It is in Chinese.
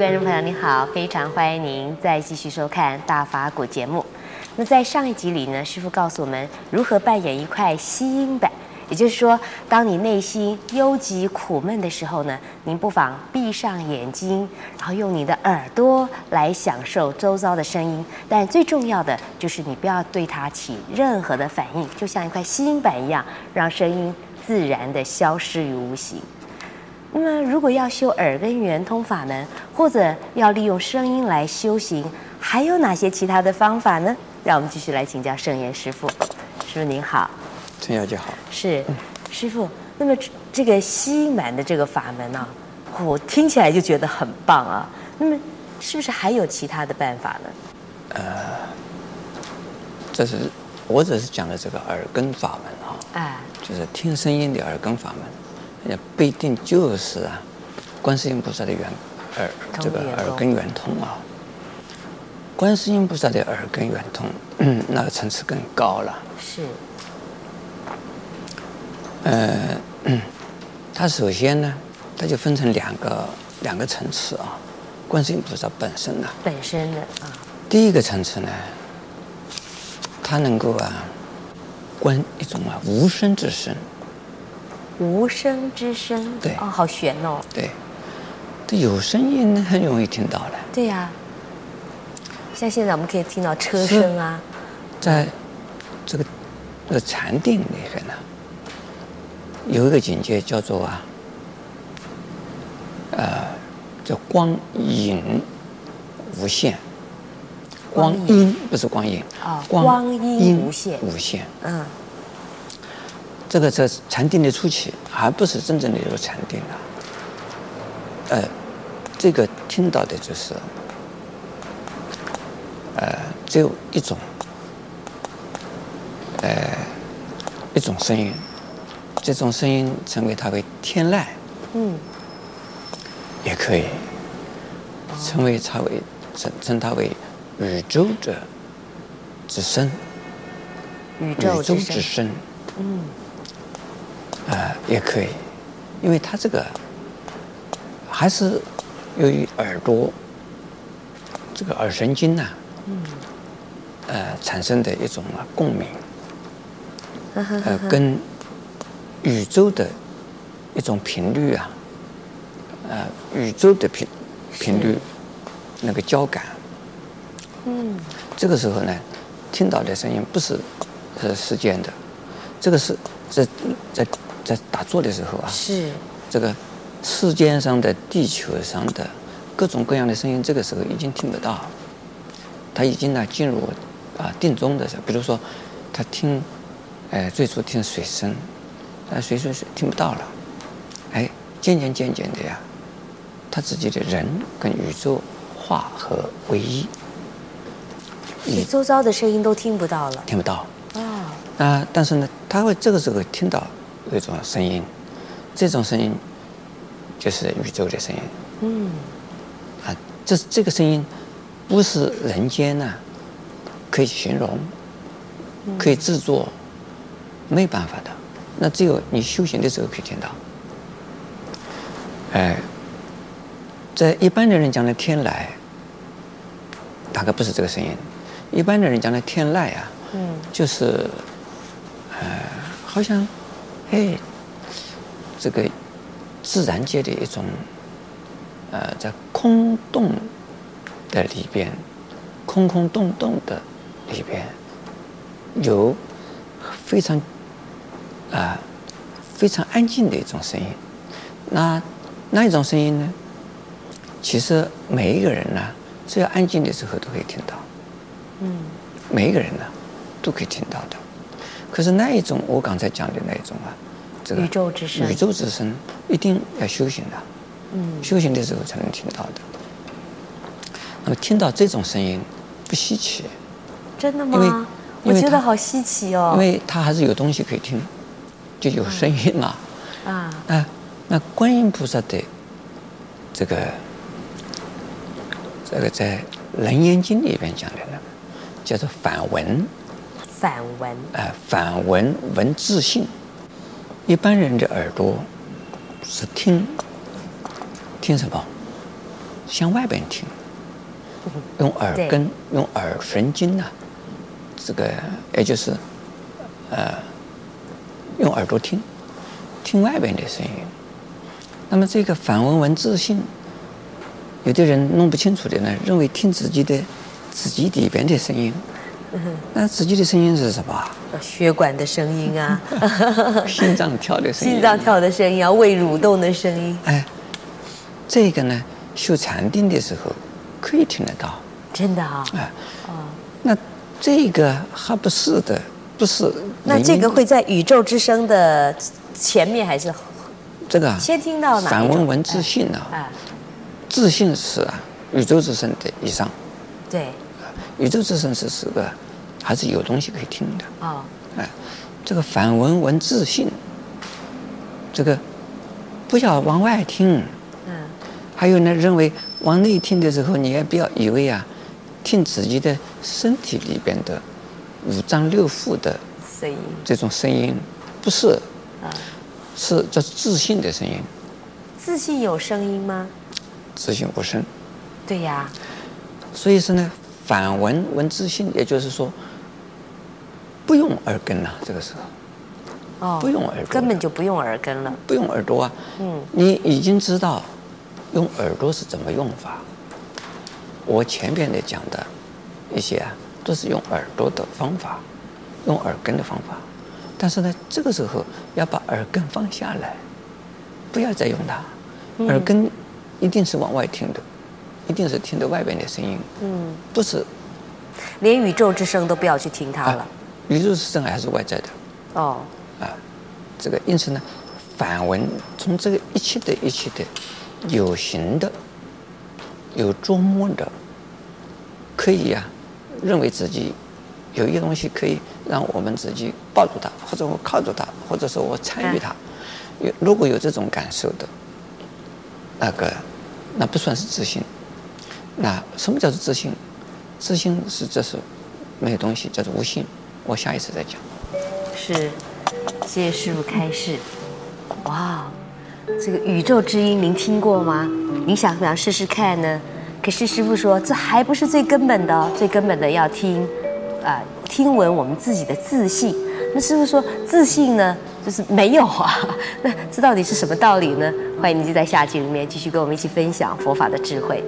观众朋友，你好，非常欢迎您再继续收看《大法鼓》节目。那在上一集里呢，师父告诉我们如何扮演一块吸音板，也就是说，当你内心忧急苦闷的时候呢，您不妨闭上眼睛，然后用你的耳朵来享受周遭的声音。但最重要的就是你不要对它起任何的反应，就像一块吸音板一样，让声音自然的消失于无形。那么，如果要修耳根圆通法门，或者要利用声音来修行，还有哪些其他的方法呢？让我们继续来请教圣严师父。师父您好，陈小姐好。是，师傅。那么这个吸满的这个法门呢、啊，我听起来就觉得很棒啊。那么，是不是还有其他的办法呢？呃，这是我只是讲的这个耳根法门啊，哎，就是听声音的耳根法门。也不一定就是啊，观世音菩萨的圆耳这个耳根圆通啊，观世音菩萨的耳根圆通，嗯，那个层次更高了。是。呃，它首先呢，它就分成两个两个层次啊，观世音菩萨本身呢，本身的啊，第一个层次呢，它能够啊，观一种啊无声之声。无声之声，对，哦，好悬哦。对，这有声音很容易听到的。对呀、啊，像现在我们可以听到车声啊。在这个这个禅定里面呢，有一个境界叫做啊，呃，叫光影无限。光阴不是光影啊，光阴无限，无限。嗯。这个在禅定的初期，还不是真正的有禅定啊。呃，这个听到的就是，呃，只有一种，呃，一种声音，这种声音称为它为天籁，嗯，也可以称为它为称称它为宇宙的之声，宇宙之声，嗯。呃，也可以，因为它这个还是由于耳朵这个耳神经呐、啊，嗯，呃，产生的一种啊共鸣，呃，跟宇宙的一种频率啊，呃，宇宙的频频率那个交感，嗯，这个时候呢，听到的声音不是是时间的，这个是在在。在打坐的时候啊，是这个世间上的、地球上的各种各样的声音，这个时候已经听不到。他已经呢进入啊定中的时候，比如说他听，哎，最初听水声，但水水水听不到了，哎，渐渐渐渐的呀，他自己的人跟宇宙化合为一，你周遭的声音都听不到了，听不到啊。那但是呢，他会这个时候听到。有一种声音，这种声音就是宇宙的声音。嗯，啊，这这个声音不是人间呐、啊，可以形容，可以制作，没办法的。那只有你修行的时候可以听到。哎，在一般的人讲的天籁，大概不是这个声音。一般的人讲的天籁啊，嗯，就是，呃，好像。哎，这个自然界的一种，呃，在空洞的里边，空空洞洞的里边，有非常啊、呃、非常安静的一种声音。那那一种声音呢？其实每一个人呢，只要安静的时候都可以听到。嗯，每一个人呢，都可以听到的。可是那一种，我刚才讲的那一种啊，这个宇宙之声，宇宙之声一定要修行的，嗯，修行的时候才能听到的。那么听到这种声音不稀奇，真的吗？我觉得好稀奇哦。因为它还是有东西可以听，就有声音嘛。啊啊，啊，那观音菩萨的这个这个在《楞严经》里边讲的那个叫做反闻。反闻，呃，反闻闻自性。一般人的耳朵是听，听什么？向外边听，用耳根、用耳神经呐、啊，这个也就是呃，用耳朵听，听外边的声音。那么这个反闻闻自性，有的人弄不清楚的呢，认为听自己的自己里边的声音。那自己的声音是什么？血管的声音啊，心脏跳的声音，心脏跳的声音啊，胃蠕动的声音。哎，这个呢，修禅定的时候可以听得到。真的啊？哎，哦，那这个还不是的，不是。那这个会在宇宙之声的前面还是？这个先听到哪？反闻闻自信啊，哎，自信是啊，宇宙之声的以上。对。宇宙之声是是个，还是有东西可以听的啊？哎，这个反文文自信，这个不要往外听。嗯。还有呢，认为往内听的时候，你也不要以为啊，听自己的身体里边的五脏六腑的声音，这种声音不是。啊。是这是自信的声音。自信有声音吗？自信无声。对呀。所以说呢。反闻闻自性，也就是说，不用耳根了。这个时候，哦，不用耳，根本就不用耳根了，不用耳朵啊。嗯，你已经知道用耳朵是怎么用法。我前面的讲的一些啊，都是用耳朵的方法，用耳根的方法。但是呢，这个时候要把耳根放下来，不要再用它。耳根一定是往外听的。一定是听到外边的声音，嗯，不是，连宇宙之声都不要去听它了。啊、宇宙之声还是外在的，哦，啊，这个因此呢，反闻从这个一切的一切的有形的、有琢磨的，可以呀、啊，认为自己有一个东西可以让我们自己抱住它，或者我靠住它，或者说我参与它，有、啊、如果有这种感受的，那个那不算是自信。那什么叫做自信？自信是这是没有东西，叫做无性。我下一次再讲。是，谢谢师父开示。哇，这个宇宙之音您听过吗？您想不想试试看呢？可是师父说这还不是最根本的，最根本的要听啊、听闻我们自己的自信。那师父说自信呢，就是没有啊。那这到底是什么道理呢？欢迎您就在下集里面继续跟我们一起分享佛法的智慧。